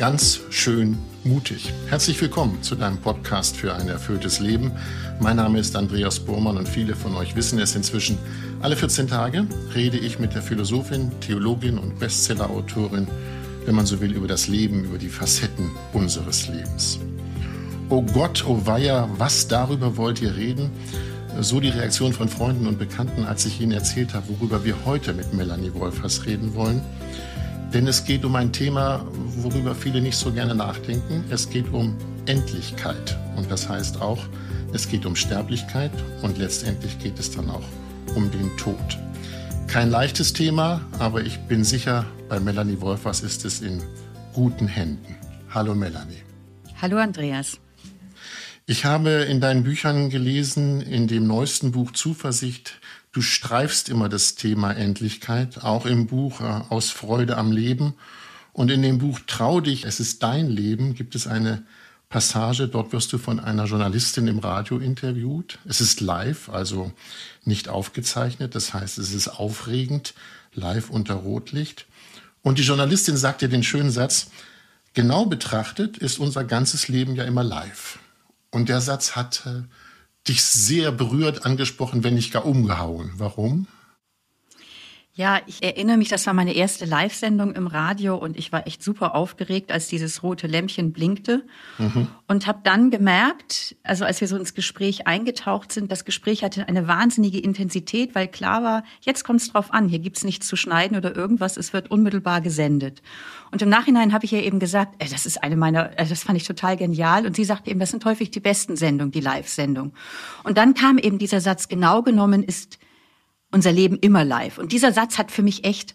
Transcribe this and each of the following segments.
ganz schön mutig. Herzlich willkommen zu deinem Podcast für ein erfülltes Leben. Mein Name ist Andreas Burmann und viele von euch wissen es inzwischen. Alle 14 Tage rede ich mit der Philosophin, Theologin und Bestsellerautorin, wenn man so will, über das Leben, über die Facetten unseres Lebens. Oh Gott, oh Weiher, was darüber wollt ihr reden? So die Reaktion von Freunden und Bekannten, als ich ihnen erzählt habe, worüber wir heute mit Melanie Wolfers reden wollen. Denn es geht um ein Thema, worüber viele nicht so gerne nachdenken. Es geht um Endlichkeit. Und das heißt auch, es geht um Sterblichkeit und letztendlich geht es dann auch um den Tod. Kein leichtes Thema, aber ich bin sicher, bei Melanie Wolfers ist es in guten Händen. Hallo Melanie. Hallo Andreas. Ich habe in deinen Büchern gelesen, in dem neuesten Buch Zuversicht, du streifst immer das Thema Endlichkeit, auch im Buch äh, Aus Freude am Leben. Und in dem Buch Trau dich, es ist dein Leben, gibt es eine Passage, dort wirst du von einer Journalistin im Radio interviewt. Es ist live, also nicht aufgezeichnet, das heißt, es ist aufregend, live unter Rotlicht. Und die Journalistin sagt dir den schönen Satz, genau betrachtet ist unser ganzes Leben ja immer live. Und der Satz hat dich sehr berührt, angesprochen, wenn nicht gar umgehauen. Warum? Ja, ich erinnere mich, das war meine erste Live-Sendung im Radio und ich war echt super aufgeregt, als dieses rote Lämpchen blinkte mhm. und habe dann gemerkt, also als wir so ins Gespräch eingetaucht sind, das Gespräch hatte eine wahnsinnige Intensität, weil klar war, jetzt kommt es drauf an, hier gibt's nichts zu schneiden oder irgendwas, es wird unmittelbar gesendet. Und im Nachhinein habe ich ihr eben gesagt, äh, das ist eine meiner, äh, das fand ich total genial und sie sagte eben, das sind häufig die besten Sendungen, die Live-Sendung. Und dann kam eben dieser Satz, genau genommen ist unser Leben immer live. Und dieser Satz hat für mich echt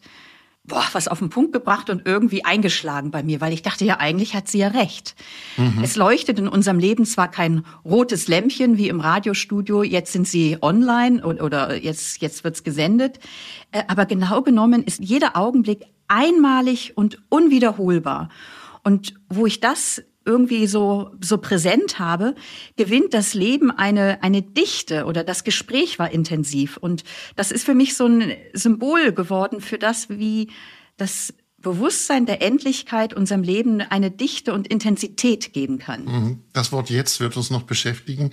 boah, was auf den Punkt gebracht und irgendwie eingeschlagen bei mir, weil ich dachte, ja, eigentlich hat sie ja recht. Mhm. Es leuchtet in unserem Leben zwar kein rotes Lämpchen wie im Radiostudio, jetzt sind sie online oder jetzt, jetzt wird's gesendet, äh, aber genau genommen ist jeder Augenblick einmalig und unwiederholbar. Und wo ich das irgendwie so, so präsent habe, gewinnt das Leben eine, eine Dichte oder das Gespräch war intensiv. Und das ist für mich so ein Symbol geworden für das, wie das Bewusstsein der Endlichkeit unserem Leben eine Dichte und Intensität geben kann. Mhm. Das Wort jetzt wird uns noch beschäftigen.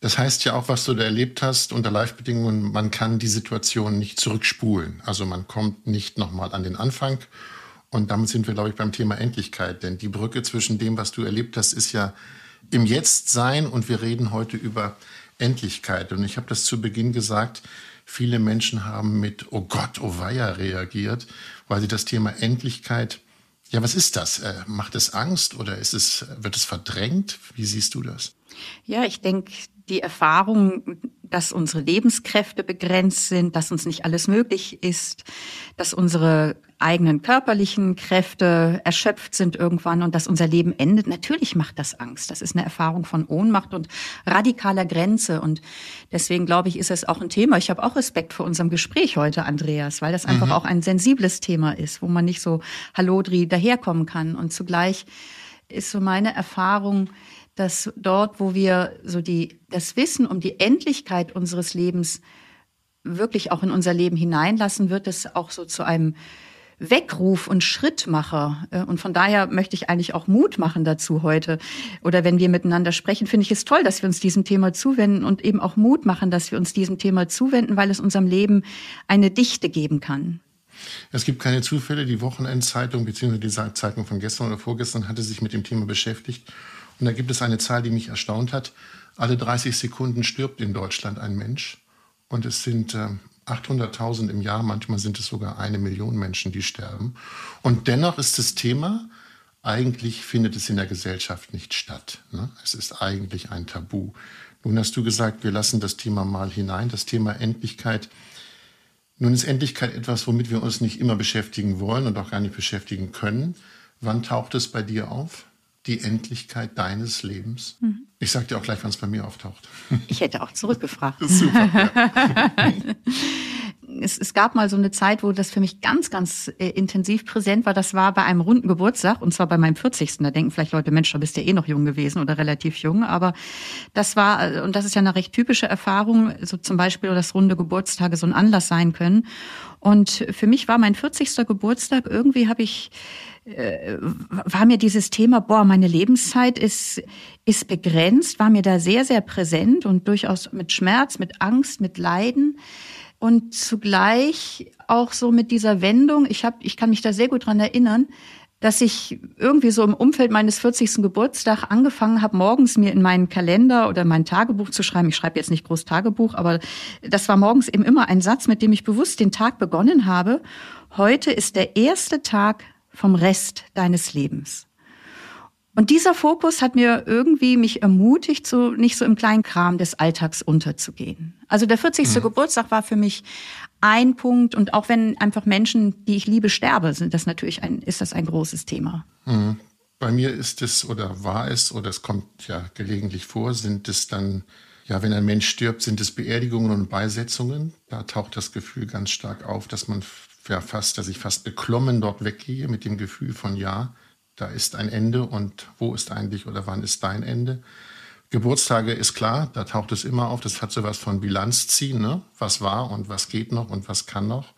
Das heißt ja auch, was du da erlebt hast unter Live-Bedingungen, man kann die Situation nicht zurückspulen. Also man kommt nicht nochmal an den Anfang und damit sind wir, glaube ich, beim Thema Endlichkeit. Denn die Brücke zwischen dem, was du erlebt hast, ist ja im Jetzt-Sein und wir reden heute über Endlichkeit. Und ich habe das zu Beginn gesagt, viele Menschen haben mit Oh Gott, oh Weiher reagiert, weil sie das Thema Endlichkeit, ja, was ist das? Äh, macht es Angst oder ist es, wird es verdrängt? Wie siehst du das? Ja, ich denke, die Erfahrung, dass unsere Lebenskräfte begrenzt sind, dass uns nicht alles möglich ist, dass unsere eigenen körperlichen Kräfte erschöpft sind irgendwann und dass unser Leben endet. Natürlich macht das Angst. Das ist eine Erfahrung von Ohnmacht und radikaler Grenze. Und deswegen glaube ich, ist es auch ein Thema. Ich habe auch Respekt vor unserem Gespräch heute, Andreas, weil das einfach mhm. auch ein sensibles Thema ist, wo man nicht so Hallodri daherkommen kann. Und zugleich ist so meine Erfahrung, dass dort, wo wir so die, das Wissen um die Endlichkeit unseres Lebens wirklich auch in unser Leben hineinlassen, wird es auch so zu einem Weckruf und Schrittmacher. Äh, und von daher möchte ich eigentlich auch Mut machen dazu heute. Oder wenn wir miteinander sprechen, finde ich es toll, dass wir uns diesem Thema zuwenden und eben auch Mut machen, dass wir uns diesem Thema zuwenden, weil es unserem Leben eine Dichte geben kann. Es gibt keine Zufälle. Die Wochenendzeitung bzw. die Zeitung von gestern oder vorgestern hatte sich mit dem Thema beschäftigt. Und da gibt es eine Zahl, die mich erstaunt hat. Alle 30 Sekunden stirbt in Deutschland ein Mensch. Und es sind äh, 800.000 im Jahr, manchmal sind es sogar eine Million Menschen, die sterben. Und dennoch ist das Thema, eigentlich findet es in der Gesellschaft nicht statt. Ne? Es ist eigentlich ein Tabu. Nun hast du gesagt, wir lassen das Thema mal hinein, das Thema Endlichkeit. Nun ist Endlichkeit etwas, womit wir uns nicht immer beschäftigen wollen und auch gar nicht beschäftigen können. Wann taucht es bei dir auf? Die Endlichkeit deines Lebens? Mhm. Ich sage dir auch gleich, wann es bei mir auftaucht. Ich hätte auch zurückgefragt. Super. Ja. es, es gab mal so eine Zeit, wo das für mich ganz, ganz äh, intensiv präsent war. Das war bei einem runden Geburtstag und zwar bei meinem 40. Da denken vielleicht Leute, Mensch, da bist du eh noch jung gewesen oder relativ jung. Aber das war, äh, und das ist ja eine recht typische Erfahrung, so zum Beispiel, dass runde Geburtstage so ein Anlass sein können. Und für mich war mein 40. Geburtstag, irgendwie habe ich äh, war mir dieses Thema, boah, meine Lebenszeit ist, ist begrenzt, war mir da sehr, sehr präsent und durchaus mit Schmerz, mit Angst, mit Leiden und zugleich auch so mit dieser Wendung. Ich habe, ich kann mich da sehr gut dran erinnern, dass ich irgendwie so im Umfeld meines 40. Geburtstag angefangen habe, morgens mir in meinen Kalender oder mein Tagebuch zu schreiben. Ich schreibe jetzt nicht groß Tagebuch, aber das war morgens eben immer ein Satz, mit dem ich bewusst den Tag begonnen habe. Heute ist der erste Tag vom Rest deines Lebens. Und dieser Fokus hat mir irgendwie mich ermutigt, so nicht so im kleinen Kram des Alltags unterzugehen. Also der 40. Mhm. Geburtstag war für mich ein Punkt und auch wenn einfach Menschen, die ich liebe, sterbe, sind das natürlich ein, ist das ein großes Thema. Mhm. Bei mir ist es oder war es oder es kommt ja gelegentlich vor, sind es dann ja, wenn ein Mensch stirbt, sind es Beerdigungen und Beisetzungen. Da taucht das Gefühl ganz stark auf, dass man ja fast, dass ich fast beklommen dort weggehe mit dem Gefühl von ja, da ist ein Ende und wo ist eigentlich oder wann ist dein Ende? Geburtstage ist klar, da taucht es immer auf, das hat sowas von Bilanz ziehen, ne? was war und was geht noch und was kann noch.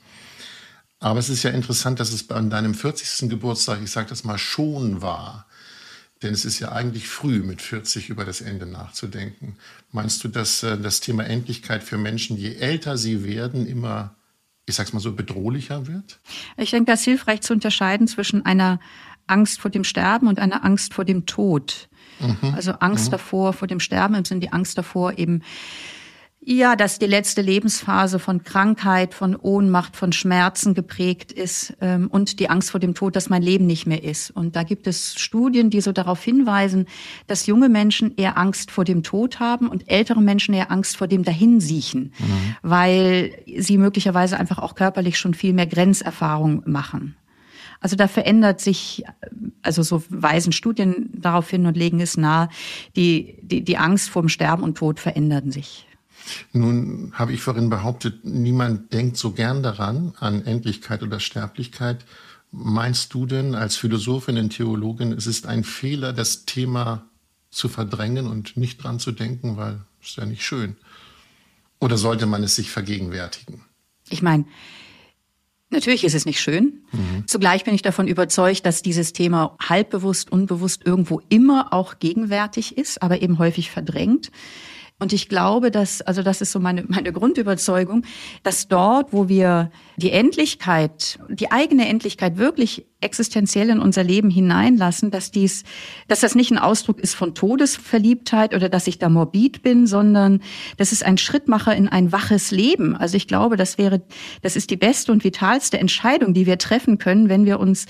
Aber es ist ja interessant, dass es bei deinem 40. Geburtstag, ich sage das mal, schon war. Denn es ist ja eigentlich früh, mit 40 über das Ende nachzudenken. Meinst du, dass äh, das Thema Endlichkeit für Menschen, je älter sie werden, immer ich sag's mal so, bedrohlicher wird? Ich denke, das ist hilfreich zu unterscheiden zwischen einer Angst vor dem Sterben und einer Angst vor dem Tod. Mhm. Also Angst mhm. davor, vor dem Sterben im Sinne die Angst davor, eben ja, dass die letzte Lebensphase von Krankheit, von Ohnmacht, von Schmerzen geprägt ist ähm, und die Angst vor dem Tod, dass mein Leben nicht mehr ist. Und da gibt es Studien, die so darauf hinweisen, dass junge Menschen eher Angst vor dem Tod haben und ältere Menschen eher Angst vor dem Dahinsiechen, mhm. weil sie möglicherweise einfach auch körperlich schon viel mehr Grenzerfahrung machen. Also da verändert sich, also so weisen Studien darauf hin und legen es nahe, die, die, die Angst vor dem Sterben und Tod verändern sich. Nun habe ich vorhin behauptet, niemand denkt so gern daran, an Endlichkeit oder Sterblichkeit. Meinst du denn als Philosophin und Theologin, es ist ein Fehler, das Thema zu verdrängen und nicht dran zu denken, weil es ist ja nicht schön? Oder sollte man es sich vergegenwärtigen? Ich meine, Natürlich ist es nicht schön. Mhm. Zugleich bin ich davon überzeugt, dass dieses Thema halbbewusst, unbewusst irgendwo immer auch gegenwärtig ist, aber eben häufig verdrängt. Und ich glaube, dass, also das ist so meine, meine Grundüberzeugung, dass dort, wo wir die Endlichkeit, die eigene Endlichkeit wirklich existenziell in unser Leben hineinlassen, dass dies, dass das nicht ein Ausdruck ist von Todesverliebtheit oder dass ich da morbid bin, sondern das ist ein Schrittmacher in ein waches Leben. Also ich glaube, das wäre, das ist die beste und vitalste Entscheidung, die wir treffen können, wenn wir uns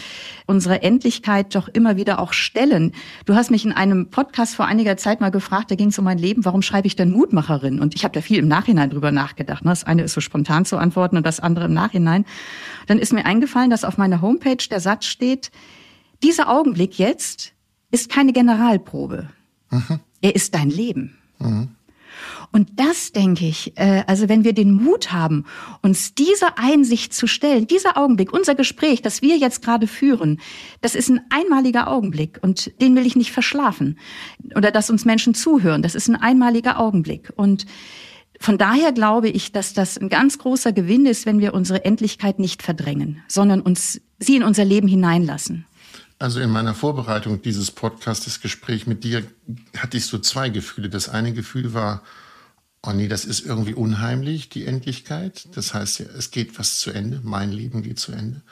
unsere Endlichkeit doch immer wieder auch stellen. Du hast mich in einem Podcast vor einiger Zeit mal gefragt, da ging es um mein Leben, warum schreibe ich denn Mutmacherin? Und ich habe da viel im Nachhinein drüber nachgedacht. Ne? Das eine ist so spontan zu antworten und das andere im Nachhinein. Dann ist mir eingefallen, dass auf meiner Homepage der Satz steht, dieser Augenblick jetzt ist keine Generalprobe. Mhm. Er ist dein Leben. Mhm. Und das denke ich, äh, also wenn wir den Mut haben, uns dieser Einsicht zu stellen, dieser Augenblick, unser Gespräch, das wir jetzt gerade führen, das ist ein einmaliger Augenblick und den will ich nicht verschlafen. Oder dass uns Menschen zuhören, das ist ein einmaliger Augenblick. Und von daher glaube ich, dass das ein ganz großer Gewinn ist, wenn wir unsere Endlichkeit nicht verdrängen, sondern uns sie in unser Leben hineinlassen. Also in meiner Vorbereitung dieses Podcasts, Gespräch mit dir, hatte ich so zwei Gefühle. Das eine Gefühl war, oh nee, das ist irgendwie unheimlich, die Endlichkeit. Das heißt, es geht was zu Ende, mein Leben geht zu Ende.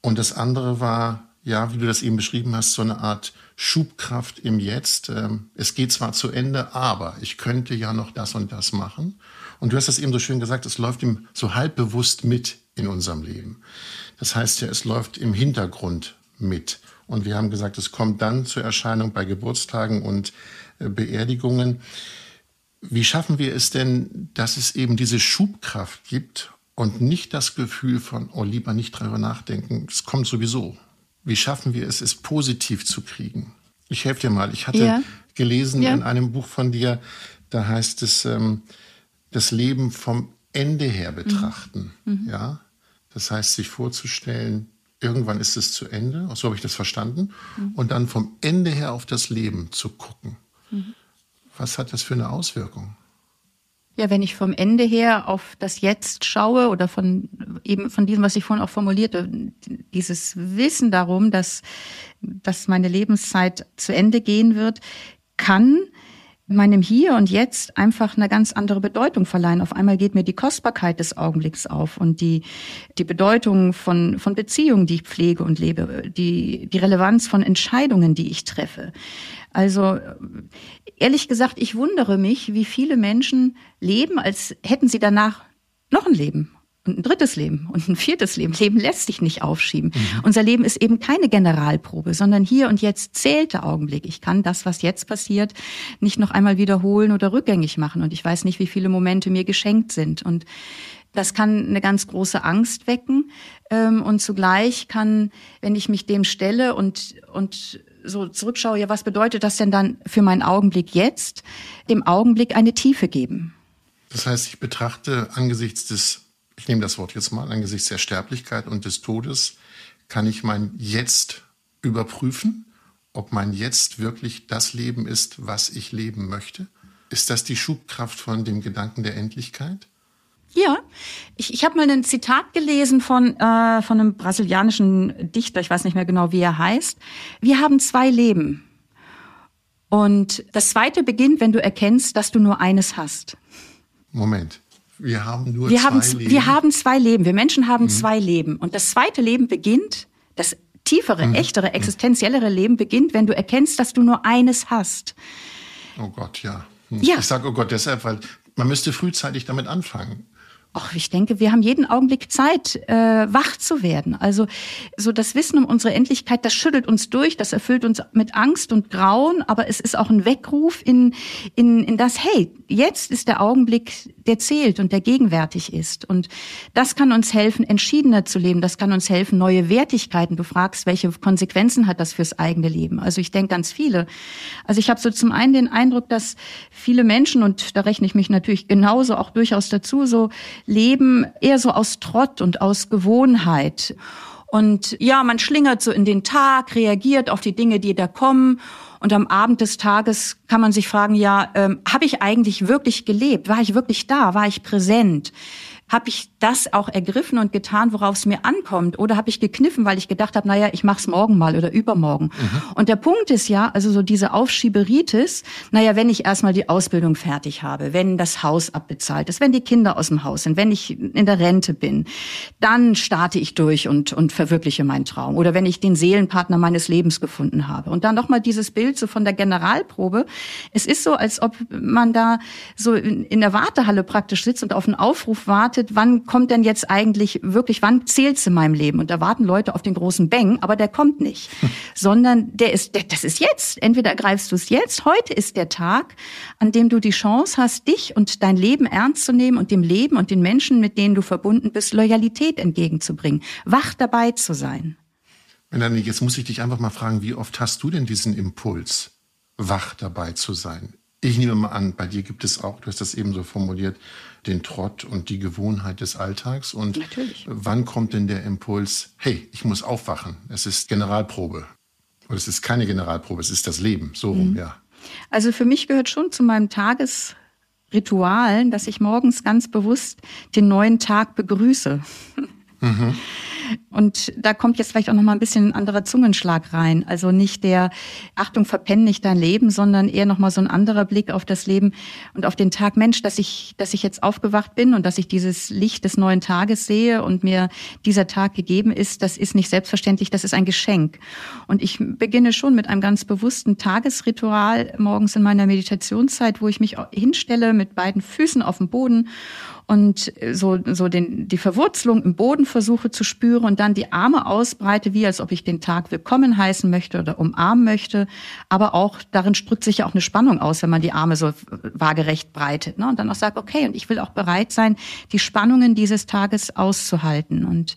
Und das andere war, ja, wie du das eben beschrieben hast, so eine Art Schubkraft im Jetzt. Ähm, es geht zwar zu Ende, aber ich könnte ja noch das und das machen. Und du hast das eben so schön gesagt, es läuft ihm so halbbewusst mit in unserem Leben. Das heißt ja, es läuft im Hintergrund mit. Und wir haben gesagt, es kommt dann zur Erscheinung bei Geburtstagen und äh, Beerdigungen. Wie schaffen wir es denn, dass es eben diese Schubkraft gibt und nicht das Gefühl von, oh, lieber nicht darüber nachdenken, es kommt sowieso. Wie schaffen wir es, es positiv zu kriegen? Ich helfe dir mal. Ich hatte ja. gelesen ja. in einem Buch von dir, da heißt es, ähm, das Leben vom Ende her betrachten. Mhm. Ja, das heißt, sich vorzustellen, irgendwann ist es zu Ende, so habe ich das verstanden, mhm. und dann vom Ende her auf das Leben zu gucken. Mhm. Was hat das für eine Auswirkung? Ja, wenn ich vom Ende her auf das Jetzt schaue oder von eben von diesem, was ich vorhin auch formulierte, dieses Wissen darum, dass, dass meine Lebenszeit zu Ende gehen wird, kann meinem Hier und Jetzt einfach eine ganz andere Bedeutung verleihen. Auf einmal geht mir die Kostbarkeit des Augenblicks auf und die, die Bedeutung von, von Beziehungen, die ich pflege und lebe, die, die Relevanz von Entscheidungen, die ich treffe. Also ehrlich gesagt, ich wundere mich, wie viele Menschen leben, als hätten sie danach noch ein Leben und ein drittes Leben und ein viertes Leben. Leben lässt sich nicht aufschieben. Mhm. Unser Leben ist eben keine Generalprobe, sondern hier und jetzt zählt der Augenblick. Ich kann das, was jetzt passiert, nicht noch einmal wiederholen oder rückgängig machen. Und ich weiß nicht, wie viele Momente mir geschenkt sind. Und das kann eine ganz große Angst wecken. Ähm, und zugleich kann, wenn ich mich dem stelle und, und so zurückschaue, ja, was bedeutet das denn dann für meinen Augenblick jetzt, dem Augenblick eine Tiefe geben? Das heißt, ich betrachte angesichts des ich nehme das Wort jetzt mal, angesichts der Sterblichkeit und des Todes, kann ich mein Jetzt überprüfen, ob mein Jetzt wirklich das Leben ist, was ich leben möchte? Ist das die Schubkraft von dem Gedanken der Endlichkeit? Ja, ich, ich habe mal ein Zitat gelesen von, äh, von einem brasilianischen Dichter, ich weiß nicht mehr genau, wie er heißt. Wir haben zwei Leben. Und das zweite beginnt, wenn du erkennst, dass du nur eines hast. Moment. Wir haben nur wir zwei haben, Leben. Wir haben zwei Leben. Wir Menschen haben mhm. zwei Leben. Und das zweite Leben beginnt, das tiefere, mhm. echtere, mhm. existenziellere Leben beginnt, wenn du erkennst, dass du nur eines hast. Oh Gott, ja. Hm. ja. Ich sage, oh Gott, deshalb, weil man müsste frühzeitig damit anfangen. Ach, ich denke, wir haben jeden Augenblick Zeit, äh, wach zu werden. Also so das Wissen um unsere Endlichkeit, das schüttelt uns durch, das erfüllt uns mit Angst und Grauen, aber es ist auch ein Weckruf in, in, in das, hey, jetzt ist der Augenblick, der zählt und der gegenwärtig ist. Und das kann uns helfen, entschiedener zu leben. Das kann uns helfen, neue Wertigkeiten. Du fragst, welche Konsequenzen hat das fürs eigene Leben? Also ich denke ganz viele. Also ich habe so zum einen den Eindruck, dass viele Menschen, und da rechne ich mich natürlich genauso auch durchaus dazu, so leben eher so aus Trott und aus Gewohnheit. Und ja, man schlingert so in den Tag, reagiert auf die Dinge, die da kommen. Und am Abend des Tages kann man sich fragen, ja, ähm, habe ich eigentlich wirklich gelebt? War ich wirklich da? War ich präsent? habe ich das auch ergriffen und getan, worauf es mir ankommt? Oder habe ich gekniffen, weil ich gedacht habe, naja, ich mach's morgen mal oder übermorgen? Mhm. Und der Punkt ist ja, also so diese Aufschieberitis, naja, wenn ich erstmal die Ausbildung fertig habe, wenn das Haus abbezahlt ist, wenn die Kinder aus dem Haus sind, wenn ich in der Rente bin, dann starte ich durch und, und verwirkliche meinen Traum. Oder wenn ich den Seelenpartner meines Lebens gefunden habe. Und dann nochmal dieses Bild so von der Generalprobe. Es ist so, als ob man da so in, in der Wartehalle praktisch sitzt und auf einen Aufruf wartet, wartet, wann kommt denn jetzt eigentlich wirklich, wann zählt's in meinem Leben? Und da warten Leute auf den großen Bang, aber der kommt nicht. Sondern der ist, der, das ist jetzt. Entweder greifst du es jetzt, heute ist der Tag, an dem du die Chance hast, dich und dein Leben ernst zu nehmen und dem Leben und den Menschen, mit denen du verbunden bist, Loyalität entgegenzubringen. Wach dabei zu sein. Melanie, jetzt muss ich dich einfach mal fragen, wie oft hast du denn diesen Impuls, wach dabei zu sein? Ich nehme mal an, bei dir gibt es auch, du hast das eben so formuliert, den Trott und die Gewohnheit des Alltags. Und Natürlich. wann kommt denn der Impuls, hey, ich muss aufwachen, es ist Generalprobe. Oder es ist keine Generalprobe, es ist das Leben, so rum, mhm. ja. Also für mich gehört schon zu meinem Tagesritualen, dass ich morgens ganz bewusst den neuen Tag begrüße. Mhm. Und da kommt jetzt vielleicht auch noch mal ein bisschen ein anderer Zungenschlag rein. Also nicht der Achtung, verpenn nicht dein Leben, sondern eher noch mal so ein anderer Blick auf das Leben und auf den Tag. Mensch, dass ich, dass ich jetzt aufgewacht bin und dass ich dieses Licht des neuen Tages sehe und mir dieser Tag gegeben ist, das ist nicht selbstverständlich, das ist ein Geschenk. Und ich beginne schon mit einem ganz bewussten Tagesritual morgens in meiner Meditationszeit, wo ich mich hinstelle mit beiden Füßen auf dem Boden und so, so den, die Verwurzelung im Boden versuche zu spüren und dann die Arme ausbreite, wie als ob ich den Tag willkommen heißen möchte oder umarmen möchte. Aber auch darin drückt sich ja auch eine Spannung aus, wenn man die Arme so waagerecht breitet. Ne? Und dann auch sagt, okay, und ich will auch bereit sein, die Spannungen dieses Tages auszuhalten. Und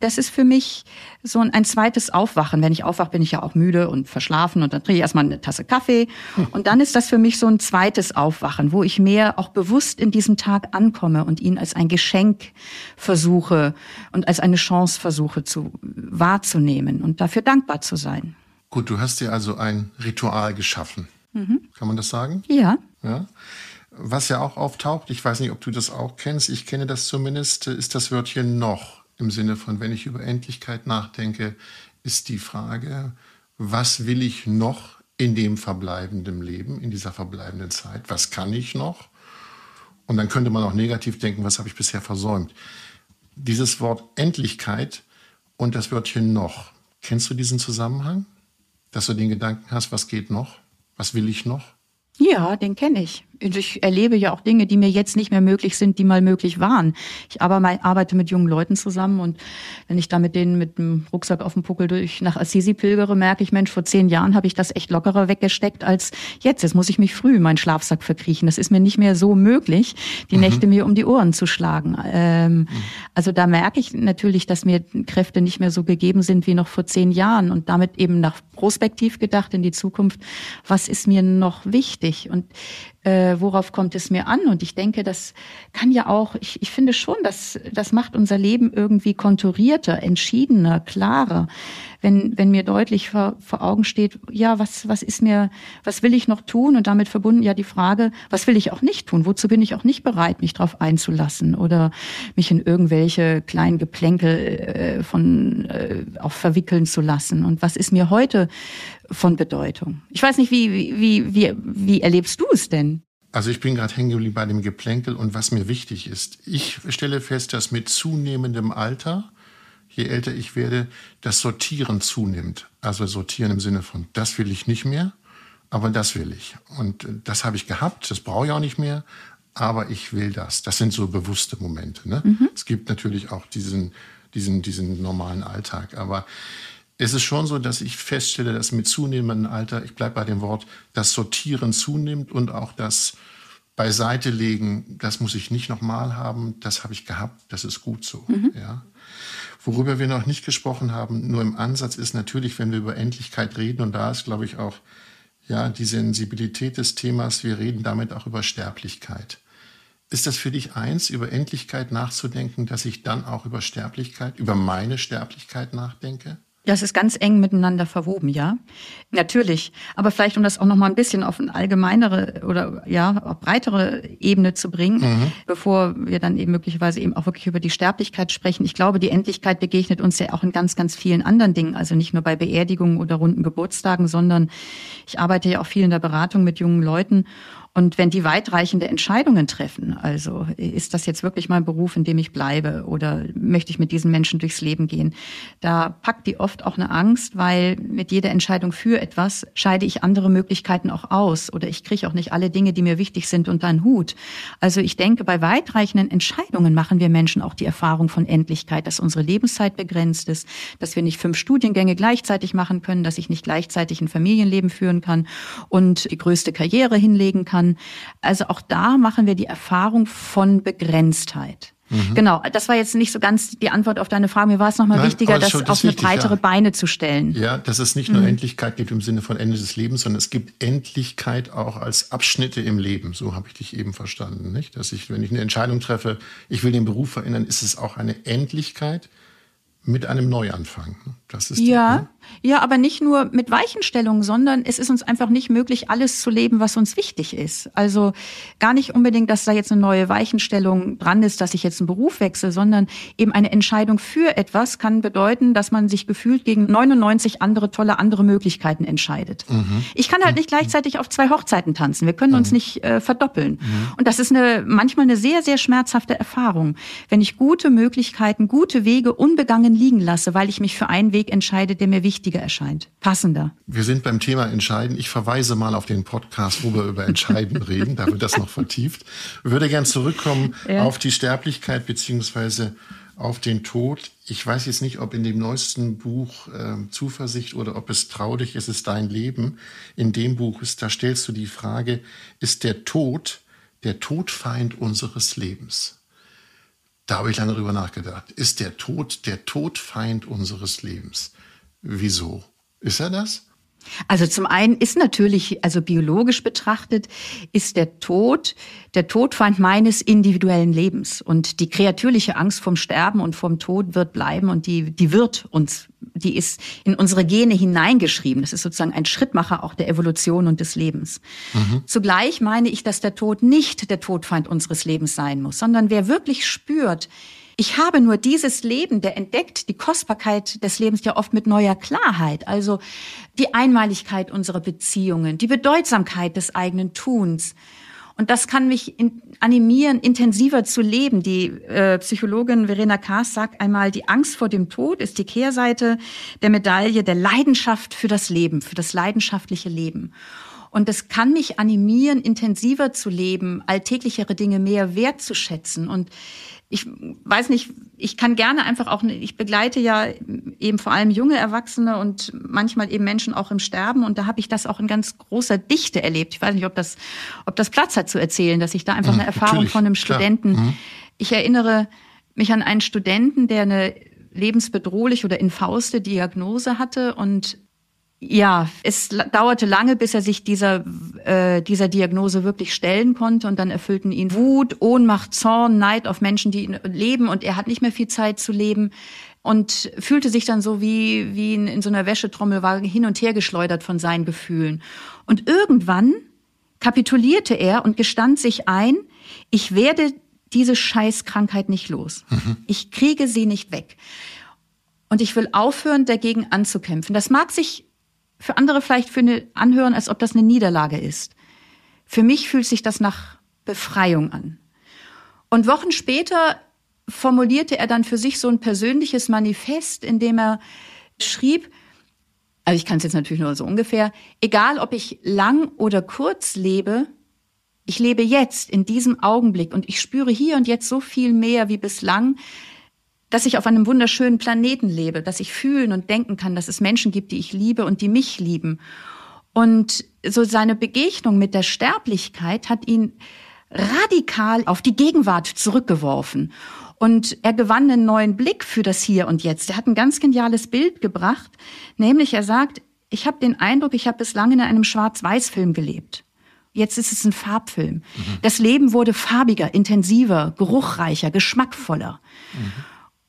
das ist für mich so ein, ein zweites Aufwachen. Wenn ich aufwache, bin ich ja auch müde und verschlafen und dann trinke ich erstmal eine Tasse Kaffee. Hm. Und dann ist das für mich so ein zweites Aufwachen, wo ich mehr auch bewusst in diesem Tag ankomme und ihn als ein Geschenk versuche und als eine Chance versuche zu wahrzunehmen und dafür dankbar zu sein. Gut, du hast dir also ein Ritual geschaffen. Mhm. Kann man das sagen? Ja. Ja. Was ja auch auftaucht, ich weiß nicht, ob du das auch kennst, ich kenne das zumindest, ist das Wörtchen noch. Im Sinne von, wenn ich über Endlichkeit nachdenke, ist die Frage, was will ich noch in dem verbleibenden Leben, in dieser verbleibenden Zeit? Was kann ich noch? Und dann könnte man auch negativ denken, was habe ich bisher versäumt? Dieses Wort Endlichkeit und das Wörtchen noch. Kennst du diesen Zusammenhang? Dass du den Gedanken hast, was geht noch? Was will ich noch? Ja, den kenne ich ich erlebe ja auch Dinge, die mir jetzt nicht mehr möglich sind, die mal möglich waren. Ich arbeite mit jungen Leuten zusammen und wenn ich da mit denen mit dem Rucksack auf dem Puckel durch nach Assisi pilgere, merke ich, Mensch, vor zehn Jahren habe ich das echt lockerer weggesteckt als jetzt. Jetzt muss ich mich früh in meinen Schlafsack verkriechen. Das ist mir nicht mehr so möglich, die mhm. Nächte mir um die Ohren zu schlagen. Ähm, mhm. Also da merke ich natürlich, dass mir Kräfte nicht mehr so gegeben sind wie noch vor zehn Jahren und damit eben nach prospektiv gedacht in die Zukunft. Was ist mir noch wichtig? Und äh, worauf kommt es mir an? Und ich denke, das kann ja auch, ich, ich finde schon, dass das macht unser Leben irgendwie konturierter, entschiedener, klarer wenn, wenn mir deutlich vor, vor Augen steht, ja, was, was ist mir, was will ich noch tun? Und damit verbunden ja die Frage, was will ich auch nicht tun? Wozu bin ich auch nicht bereit, mich darauf einzulassen oder mich in irgendwelche kleinen Geplänkel äh, von äh, auch verwickeln zu lassen? Und was ist mir heute von Bedeutung? Ich weiß nicht, wie, wie, wie, wie erlebst du es denn? Also ich bin gerade hängen geblieben bei dem Geplänkel und was mir wichtig ist. Ich stelle fest, dass mit zunehmendem Alter je älter ich werde, das Sortieren zunimmt. Also sortieren im Sinne von, das will ich nicht mehr, aber das will ich. Und äh, das habe ich gehabt, das brauche ich auch nicht mehr, aber ich will das. Das sind so bewusste Momente. Ne? Mhm. Es gibt natürlich auch diesen, diesen, diesen normalen Alltag, aber es ist schon so, dass ich feststelle, dass mit zunehmendem Alter, ich bleibe bei dem Wort, das Sortieren zunimmt und auch das Beiseite legen, das muss ich nicht nochmal haben, das habe ich gehabt, das ist gut so. Mhm. Ja. Worüber wir noch nicht gesprochen haben, nur im Ansatz ist natürlich, wenn wir über Endlichkeit reden, und da ist, glaube ich, auch ja, die Sensibilität des Themas, wir reden damit auch über Sterblichkeit. Ist das für dich eins, über Endlichkeit nachzudenken, dass ich dann auch über Sterblichkeit, über meine Sterblichkeit nachdenke? Das ist ganz eng miteinander verwoben, ja. Natürlich. Aber vielleicht, um das auch noch mal ein bisschen auf eine allgemeinere oder ja, breitere Ebene zu bringen, mhm. bevor wir dann eben möglicherweise eben auch wirklich über die Sterblichkeit sprechen. Ich glaube, die Endlichkeit begegnet uns ja auch in ganz, ganz vielen anderen Dingen. Also nicht nur bei Beerdigungen oder runden Geburtstagen, sondern ich arbeite ja auch viel in der Beratung mit jungen Leuten. Und wenn die weitreichende Entscheidungen treffen, also ist das jetzt wirklich mein Beruf, in dem ich bleibe oder möchte ich mit diesen Menschen durchs Leben gehen, da packt die oft auch eine Angst, weil mit jeder Entscheidung für etwas scheide ich andere Möglichkeiten auch aus oder ich kriege auch nicht alle Dinge, die mir wichtig sind, unter einen Hut. Also ich denke, bei weitreichenden Entscheidungen machen wir Menschen auch die Erfahrung von Endlichkeit, dass unsere Lebenszeit begrenzt ist, dass wir nicht fünf Studiengänge gleichzeitig machen können, dass ich nicht gleichzeitig ein Familienleben führen kann und die größte Karriere hinlegen kann kann. Also auch da machen wir die Erfahrung von Begrenztheit. Mhm. Genau, das war jetzt nicht so ganz die Antwort auf deine Frage. Mir war es nochmal wichtiger, das, das auf wichtig, eine breitere ja. Beine zu stellen. Ja, dass es nicht nur mhm. Endlichkeit gibt im Sinne von Ende des Lebens, sondern es gibt Endlichkeit auch als Abschnitte im Leben. So habe ich dich eben verstanden, nicht? Dass ich, wenn ich eine Entscheidung treffe, ich will den Beruf verändern, ist es auch eine Endlichkeit mit einem Neuanfang. Das ist ja, die, ja, aber nicht nur mit Weichenstellungen, sondern es ist uns einfach nicht möglich, alles zu leben, was uns wichtig ist. Also gar nicht unbedingt, dass da jetzt eine neue Weichenstellung dran ist, dass ich jetzt einen Beruf wechsle, sondern eben eine Entscheidung für etwas kann bedeuten, dass man sich gefühlt gegen 99 andere tolle andere Möglichkeiten entscheidet. Mhm. Ich kann halt nicht gleichzeitig auf zwei Hochzeiten tanzen. Wir können mhm. uns nicht äh, verdoppeln. Mhm. Und das ist eine manchmal eine sehr sehr schmerzhafte Erfahrung, wenn ich gute Möglichkeiten, gute Wege unbegangen liegen lasse, weil ich mich für einen Weg entscheide, der mir wichtiger erscheint, passender. Wir sind beim Thema Entscheiden. Ich verweise mal auf den Podcast, wo wir über Entscheiden reden. Da wird das noch vertieft. Ich würde gern zurückkommen ja. auf die Sterblichkeit beziehungsweise auf den Tod. Ich weiß jetzt nicht, ob in dem neuesten Buch äh, Zuversicht oder ob es Trau dich, es ist dein Leben. In dem Buch ist, da stellst du die Frage, ist der Tod der Todfeind unseres Lebens? Da habe ich lange drüber nachgedacht. Ist der Tod der Todfeind unseres Lebens? Wieso? Ist er das? Also zum einen ist natürlich, also biologisch betrachtet, ist der Tod der Todfeind meines individuellen Lebens. Und die kreatürliche Angst vom Sterben und vom Tod wird bleiben und die, die wird uns, die ist in unsere Gene hineingeschrieben. Das ist sozusagen ein Schrittmacher auch der Evolution und des Lebens. Mhm. Zugleich meine ich, dass der Tod nicht der Todfeind unseres Lebens sein muss, sondern wer wirklich spürt, ich habe nur dieses Leben, der entdeckt die Kostbarkeit des Lebens ja oft mit neuer Klarheit. Also die Einmaligkeit unserer Beziehungen, die Bedeutsamkeit des eigenen Tuns. Und das kann mich in, animieren, intensiver zu leben. Die äh, Psychologin Verena Kaas sagt einmal, die Angst vor dem Tod ist die Kehrseite der Medaille der Leidenschaft für das Leben, für das leidenschaftliche Leben. Und es kann mich animieren, intensiver zu leben, alltäglichere Dinge mehr wertzuschätzen. Und ich weiß nicht, ich kann gerne einfach auch, ich begleite ja eben vor allem junge Erwachsene und manchmal eben Menschen auch im Sterben und da habe ich das auch in ganz großer Dichte erlebt. Ich weiß nicht, ob das, ob das Platz hat zu erzählen, dass ich da einfach eine mhm, Erfahrung Natürlich, von einem Studenten. Mhm. Ich erinnere mich an einen Studenten, der eine lebensbedrohliche oder infauste Diagnose hatte und ja, es dauerte lange, bis er sich dieser, äh, dieser Diagnose wirklich stellen konnte und dann erfüllten ihn Wut, Ohnmacht, Zorn, Neid auf Menschen, die leben und er hat nicht mehr viel Zeit zu leben und fühlte sich dann so wie, wie in, in so einer Wäschetrommel, war hin und her geschleudert von seinen Gefühlen. Und irgendwann kapitulierte er und gestand sich ein, ich werde diese Scheißkrankheit nicht los. Mhm. Ich kriege sie nicht weg. Und ich will aufhören, dagegen anzukämpfen. Das mag sich für andere vielleicht für eine anhören, als ob das eine Niederlage ist. Für mich fühlt sich das nach Befreiung an. Und Wochen später formulierte er dann für sich so ein persönliches Manifest, in dem er schrieb, also ich kann es jetzt natürlich nur so ungefähr, egal ob ich lang oder kurz lebe, ich lebe jetzt in diesem Augenblick und ich spüre hier und jetzt so viel mehr wie bislang, dass ich auf einem wunderschönen Planeten lebe, dass ich fühlen und denken kann, dass es Menschen gibt, die ich liebe und die mich lieben. Und so seine Begegnung mit der Sterblichkeit hat ihn radikal auf die Gegenwart zurückgeworfen. Und er gewann einen neuen Blick für das Hier und Jetzt. Er hat ein ganz geniales Bild gebracht, nämlich er sagt, ich habe den Eindruck, ich habe bislang in einem Schwarz-Weiß-Film gelebt. Jetzt ist es ein Farbfilm. Mhm. Das Leben wurde farbiger, intensiver, geruchreicher, geschmackvoller. Mhm.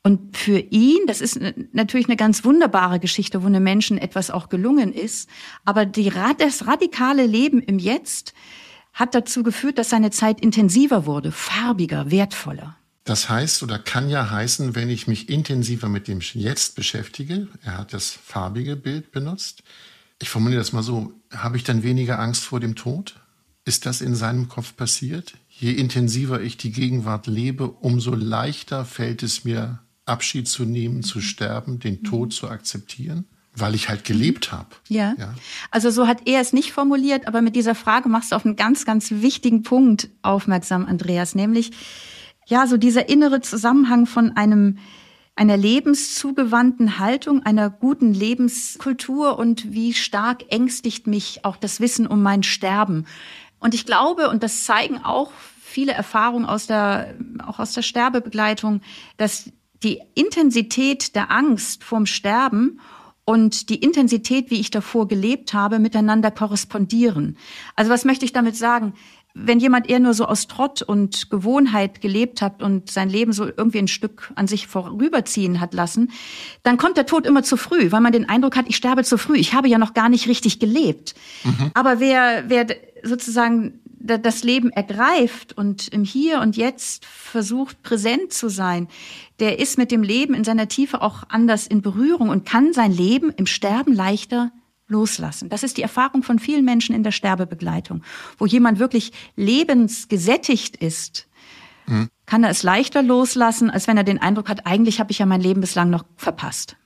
Und für ihn, das ist natürlich eine ganz wunderbare Geschichte, wo einem Menschen etwas auch gelungen ist, aber die, das radikale Leben im Jetzt hat dazu geführt, dass seine Zeit intensiver wurde, farbiger, wertvoller. Das heißt oder kann ja heißen, wenn ich mich intensiver mit dem Jetzt beschäftige, er hat das farbige Bild benutzt, ich formuliere das mal so, habe ich dann weniger Angst vor dem Tod? Ist das in seinem Kopf passiert? Je intensiver ich die Gegenwart lebe, umso leichter fällt es mir, Abschied zu nehmen, zu sterben, den Tod zu akzeptieren? Weil ich halt gelebt habe. Ja. ja. Also so hat er es nicht formuliert, aber mit dieser Frage machst du auf einen ganz, ganz wichtigen Punkt aufmerksam, Andreas, nämlich ja, so dieser innere Zusammenhang von einem einer lebenszugewandten Haltung, einer guten Lebenskultur und wie stark ängstigt mich auch das Wissen um mein Sterben. Und ich glaube, und das zeigen auch viele Erfahrungen aus der, auch aus der Sterbebegleitung, dass die Intensität der Angst vorm Sterben und die Intensität, wie ich davor gelebt habe, miteinander korrespondieren. Also was möchte ich damit sagen? Wenn jemand eher nur so aus Trott und Gewohnheit gelebt hat und sein Leben so irgendwie ein Stück an sich vorüberziehen hat lassen, dann kommt der Tod immer zu früh, weil man den Eindruck hat, ich sterbe zu früh. Ich habe ja noch gar nicht richtig gelebt. Mhm. Aber wer, wer sozusagen das Leben ergreift und im Hier und Jetzt versucht, präsent zu sein, der ist mit dem Leben in seiner Tiefe auch anders in Berührung und kann sein Leben im Sterben leichter loslassen. Das ist die Erfahrung von vielen Menschen in der Sterbebegleitung. Wo jemand wirklich lebensgesättigt ist, mhm. kann er es leichter loslassen, als wenn er den Eindruck hat, eigentlich habe ich ja mein Leben bislang noch verpasst.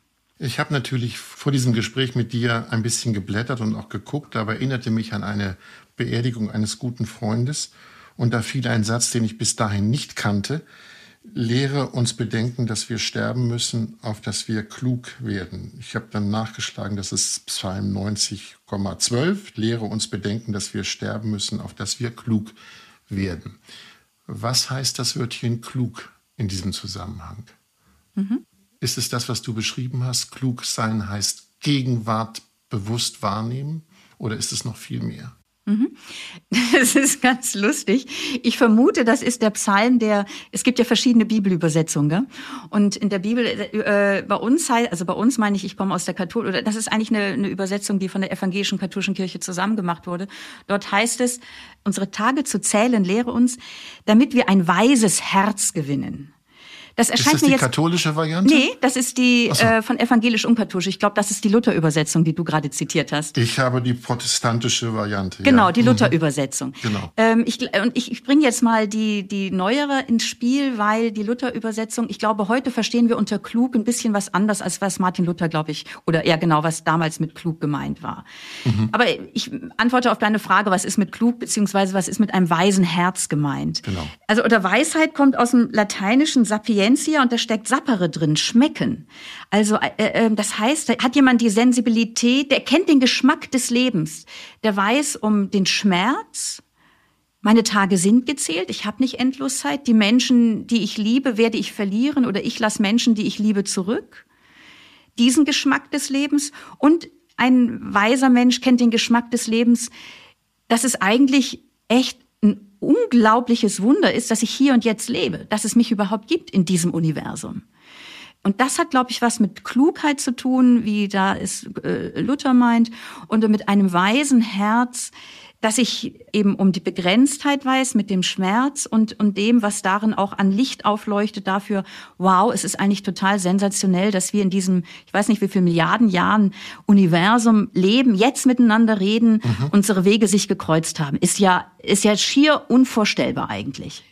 Ich habe natürlich vor diesem Gespräch mit dir ein bisschen geblättert und auch geguckt, aber erinnerte mich an eine Beerdigung eines guten Freundes. Und da fiel ein Satz, den ich bis dahin nicht kannte. Lehre uns bedenken, dass wir sterben müssen, auf dass wir klug werden. Ich habe dann nachgeschlagen, das ist Psalm 90,12. Lehre uns bedenken, dass wir sterben müssen, auf dass wir klug werden. Was heißt das Wörtchen klug in diesem Zusammenhang. Mhm. Ist es das, was du beschrieben hast? Klug sein heißt Gegenwart bewusst wahrnehmen oder ist es noch viel mehr? Mhm. Das ist ganz lustig. Ich vermute, das ist der Psalm, der, es gibt ja verschiedene Bibelübersetzungen. Gell? Und in der Bibel, äh, bei uns, also bei uns meine ich, ich komme aus der Kathol, oder das ist eigentlich eine, eine Übersetzung, die von der evangelischen katholischen Kirche zusammen gemacht wurde. Dort heißt es, unsere Tage zu zählen lehre uns, damit wir ein weises Herz gewinnen. Das erscheint ist das mir die jetzt, katholische Variante? Nee, das ist die so. äh, von evangelisch unkatholisch. Ich glaube, das ist die Luther-Übersetzung, die du gerade zitiert hast. Ich habe die protestantische Variante. Genau, ja. die mhm. Luther-Übersetzung. Genau. Ähm, ich, und ich, ich bringe jetzt mal die, die neuere ins Spiel, weil die Luther-Übersetzung, ich glaube, heute verstehen wir unter klug ein bisschen was anders, als was Martin Luther, glaube ich, oder eher genau, was damals mit klug gemeint war. Mhm. Aber ich antworte auf deine Frage, was ist mit klug, beziehungsweise was ist mit einem weisen Herz gemeint? Genau. Also, oder Weisheit kommt aus dem lateinischen Sapien Sapientia und da steckt Sappere drin, schmecken. Also äh, äh, das heißt, da hat jemand die Sensibilität, der kennt den Geschmack des Lebens, der weiß um den Schmerz. Meine Tage sind gezählt, ich habe nicht Endloszeit. Die Menschen, die ich liebe, werde ich verlieren oder ich lasse Menschen, die ich liebe, zurück. Diesen Geschmack des Lebens und ein weiser Mensch kennt den Geschmack des Lebens, dass es eigentlich echt unglaubliches Wunder ist, dass ich hier und jetzt lebe, dass es mich überhaupt gibt in diesem Universum. Und das hat, glaube ich, was mit Klugheit zu tun, wie da es äh, Luther meint, und mit einem weisen Herz, dass ich eben um die Begrenztheit weiß mit dem Schmerz und, und dem, was darin auch an Licht aufleuchtet, dafür, wow, es ist eigentlich total sensationell, dass wir in diesem, ich weiß nicht wie viel Milliarden Jahren Universum leben, jetzt miteinander reden, mhm. unsere Wege sich gekreuzt haben. Ist ja, ist ja schier unvorstellbar eigentlich.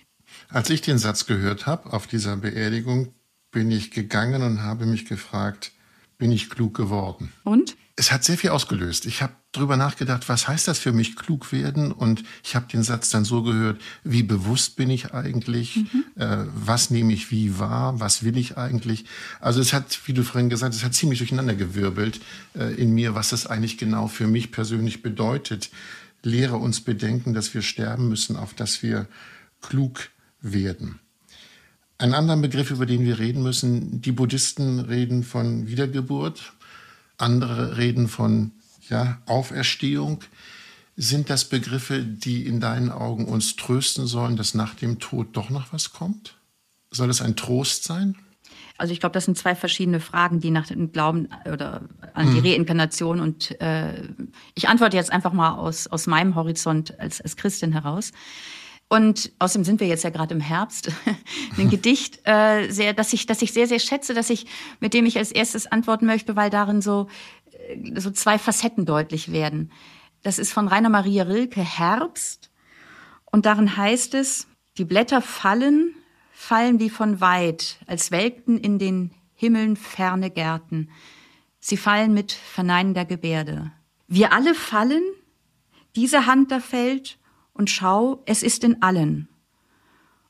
Als ich den Satz gehört habe auf dieser Beerdigung, bin ich gegangen und habe mich gefragt, bin ich klug geworden? Und? Es hat sehr viel ausgelöst. Ich habe drüber nachgedacht, was heißt das für mich klug werden? Und ich habe den Satz dann so gehört, wie bewusst bin ich eigentlich? Mhm. Äh, was nehme ich wie wahr? Was will ich eigentlich? Also es hat, wie du vorhin gesagt hast, es hat ziemlich durcheinander gewirbelt äh, in mir, was das eigentlich genau für mich persönlich bedeutet. Lehre uns bedenken, dass wir sterben müssen, auf dass wir klug werden. Ein anderer Begriff, über den wir reden müssen, die Buddhisten reden von Wiedergeburt, andere reden von ja, Auferstehung. Sind das Begriffe, die in deinen Augen uns trösten sollen, dass nach dem Tod doch noch was kommt? Soll es ein Trost sein? Also ich glaube, das sind zwei verschiedene Fragen, die nach dem Glauben oder an die mhm. Reinkarnation und äh, ich antworte jetzt einfach mal aus, aus meinem Horizont als, als Christin heraus. Und außerdem sind wir jetzt ja gerade im Herbst. Ein Gedicht, äh, sehr, dass ich, dass ich sehr, sehr schätze, dass ich, mit dem ich als erstes antworten möchte, weil darin so, äh, so zwei Facetten deutlich werden. Das ist von Rainer Maria Rilke Herbst. Und darin heißt es, die Blätter fallen, fallen wie von weit, als welkten in den Himmeln ferne Gärten. Sie fallen mit verneinender Gebärde. Wir alle fallen, diese Hand da fällt, und schau, es ist in allen.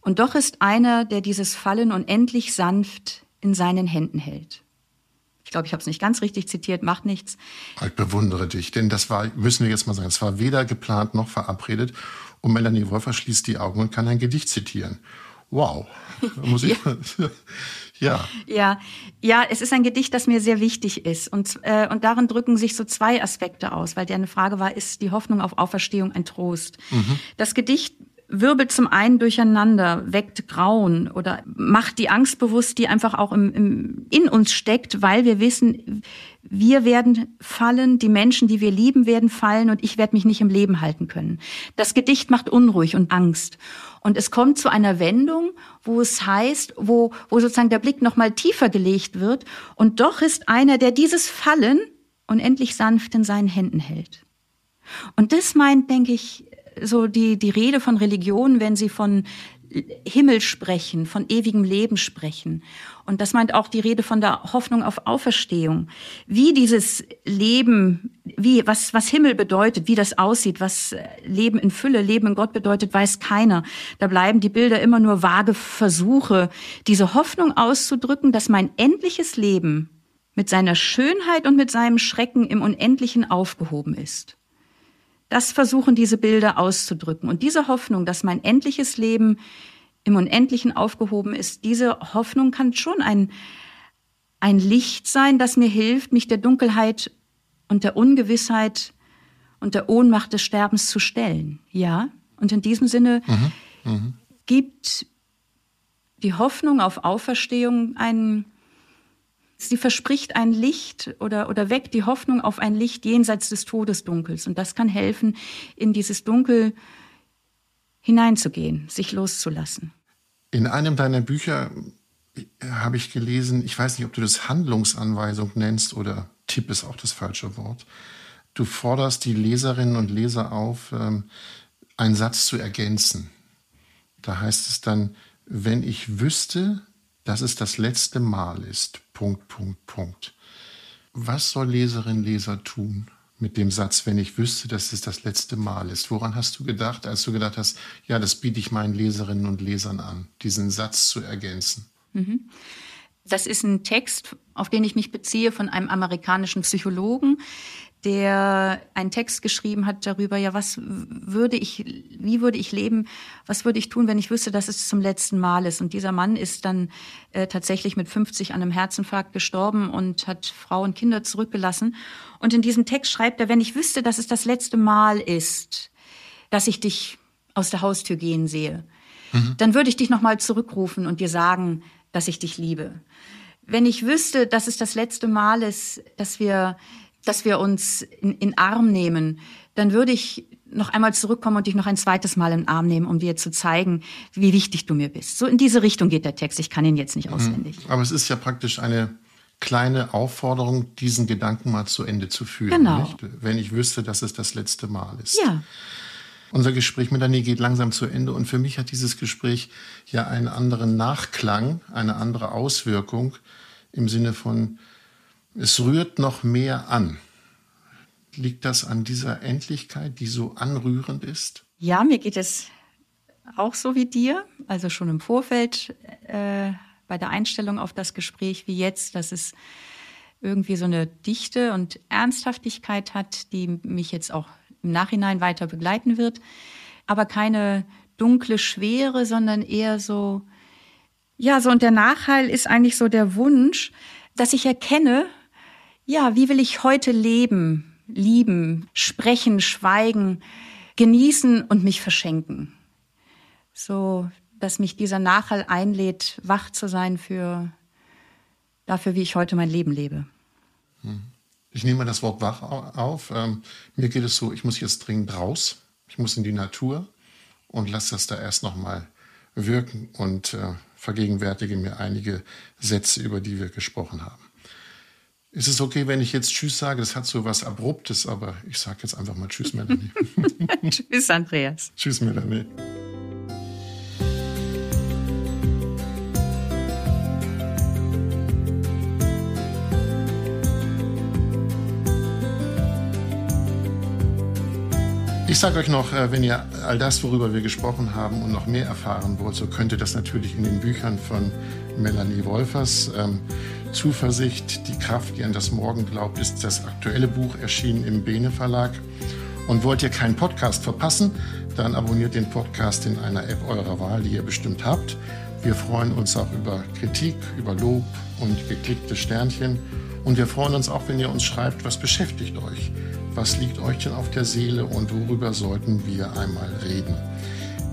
Und doch ist einer, der dieses Fallen unendlich sanft in seinen Händen hält. Ich glaube, ich habe es nicht ganz richtig zitiert, macht nichts. Ich bewundere dich, denn das war, müssen wir jetzt mal sagen, es war weder geplant noch verabredet. Und Melanie Wolfer schließt die Augen und kann ein Gedicht zitieren. Wow. Muss ich ja. Ja. Ja, es ist ein Gedicht, das mir sehr wichtig ist. Und, äh, und darin drücken sich so zwei Aspekte aus, weil der eine Frage war, ist die Hoffnung auf Auferstehung ein Trost? Mhm. Das Gedicht wirbelt zum einen durcheinander, weckt Grauen oder macht die Angst bewusst, die einfach auch im, im, in uns steckt, weil wir wissen, wir werden fallen, die Menschen, die wir lieben, werden fallen und ich werde mich nicht im Leben halten können. Das Gedicht macht unruhig und Angst. Und es kommt zu einer Wendung, wo es heißt, wo, wo sozusagen der Blick nochmal tiefer gelegt wird. Und doch ist einer, der dieses Fallen unendlich sanft in seinen Händen hält. Und das meint, denke ich, so die, die Rede von Religion, wenn sie von Himmel sprechen, von ewigem Leben sprechen. Und das meint auch die Rede von der Hoffnung auf Auferstehung. Wie dieses Leben, wie, was, was Himmel bedeutet, wie das aussieht, was Leben in Fülle, Leben in Gott bedeutet, weiß keiner. Da bleiben die Bilder immer nur vage Versuche, diese Hoffnung auszudrücken, dass mein endliches Leben mit seiner Schönheit und mit seinem Schrecken im Unendlichen aufgehoben ist. Das versuchen diese Bilder auszudrücken. Und diese Hoffnung, dass mein endliches Leben im Unendlichen aufgehoben ist. Diese Hoffnung kann schon ein, ein Licht sein, das mir hilft, mich der Dunkelheit und der Ungewissheit und der Ohnmacht des Sterbens zu stellen. Ja, und in diesem Sinne mhm. Mhm. gibt die Hoffnung auf Auferstehung ein, sie verspricht ein Licht oder, oder weckt die Hoffnung auf ein Licht jenseits des Todesdunkels. Und das kann helfen, in dieses Dunkel hineinzugehen, sich loszulassen. In einem deiner Bücher habe ich gelesen, ich weiß nicht, ob du das Handlungsanweisung nennst oder Tipp ist auch das falsche Wort. Du forderst die Leserinnen und Leser auf, ähm, einen Satz zu ergänzen. Da heißt es dann, wenn ich wüsste, dass es das letzte Mal ist, Punkt, Punkt, Punkt. Was soll Leserin, Leser tun mit dem Satz, wenn ich wüsste, dass es das letzte Mal ist? Woran hast du gedacht, als du gedacht hast, ja, das biete ich meinen Leserinnen und Lesern an, diesen Satz zu ergänzen? Mhm. Das ist ein Text, auf den ich mich beziehe von einem amerikanischen Psychologen, der einen Text geschrieben hat darüber, ja, was würde ich, wie würde ich leben, was würde ich tun, wenn ich wüsste, dass es zum letzten Mal ist. Und dieser Mann ist dann äh, tatsächlich mit 50 an einem Herzinfarkt gestorben und hat Frau und Kinder zurückgelassen. Und in diesem Text schreibt er, wenn ich wüsste, dass es das letzte Mal ist, dass ich dich aus der Haustür gehen sehe, mhm. dann würde ich dich nochmal zurückrufen und dir sagen, dass ich dich liebe. Wenn ich wüsste, dass es das letzte Mal ist, dass wir dass wir uns in, in Arm nehmen, dann würde ich noch einmal zurückkommen und dich noch ein zweites Mal in den Arm nehmen, um dir zu zeigen, wie wichtig du mir bist. So in diese Richtung geht der Text. Ich kann ihn jetzt nicht mhm. auswendig. Aber es ist ja praktisch eine kleine Aufforderung, diesen Gedanken mal zu Ende zu führen. Genau. Nicht? Wenn ich wüsste, dass es das letzte Mal ist. Ja. Unser Gespräch mit Dani geht langsam zu Ende und für mich hat dieses Gespräch ja einen anderen Nachklang, eine andere Auswirkung im Sinne von, es rührt noch mehr an. Liegt das an dieser Endlichkeit, die so anrührend ist? Ja, mir geht es auch so wie dir. Also schon im Vorfeld äh, bei der Einstellung auf das Gespräch wie jetzt, dass es irgendwie so eine Dichte und Ernsthaftigkeit hat, die mich jetzt auch im Nachhinein weiter begleiten wird. Aber keine dunkle Schwere, sondern eher so, ja, so und der Nachhall ist eigentlich so der Wunsch, dass ich erkenne, ja, wie will ich heute leben, lieben, sprechen, schweigen, genießen und mich verschenken? So, dass mich dieser Nachhall einlädt, wach zu sein für dafür, wie ich heute mein Leben lebe. Hm. Ich nehme das Wort wach auf. Ähm, mir geht es so, ich muss jetzt dringend raus. Ich muss in die Natur und lasse das da erst noch mal wirken und äh, vergegenwärtige mir einige Sätze, über die wir gesprochen haben. Ist es okay, wenn ich jetzt Tschüss sage? Das hat so was Abruptes, aber ich sage jetzt einfach mal Tschüss, Melanie. tschüss, Andreas. Tschüss, Melanie. Ich sage euch noch, äh, wenn ihr all das, worüber wir gesprochen haben und noch mehr erfahren wollt, so könnt ihr das natürlich in den Büchern von Melanie Wolfers. Ähm, Zuversicht, die Kraft, die an das Morgen glaubt, ist das aktuelle Buch erschienen im Bene Verlag. Und wollt ihr keinen Podcast verpassen, dann abonniert den Podcast in einer App eurer Wahl, die ihr bestimmt habt. Wir freuen uns auch über Kritik, über Lob und geklickte Sternchen. Und wir freuen uns auch, wenn ihr uns schreibt, was beschäftigt euch. Was liegt euch denn auf der Seele und worüber sollten wir einmal reden?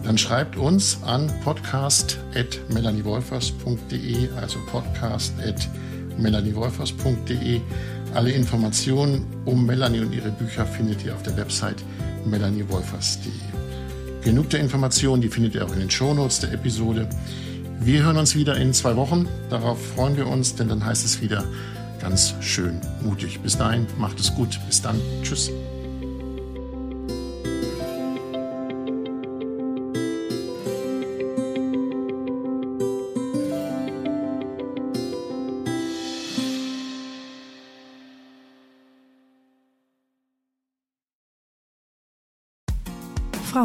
Dann schreibt uns an podcast.melaniewolfers.de, also podcast.melaniewolfers.de. Alle Informationen um Melanie und ihre Bücher findet ihr auf der Website melaniewolfers.de. Genug der Informationen, die findet ihr auch in den Shownotes der Episode. Wir hören uns wieder in zwei Wochen. Darauf freuen wir uns, denn dann heißt es wieder ganz schön mutig. Bis dahin, macht es gut. Bis dann. Tschüss.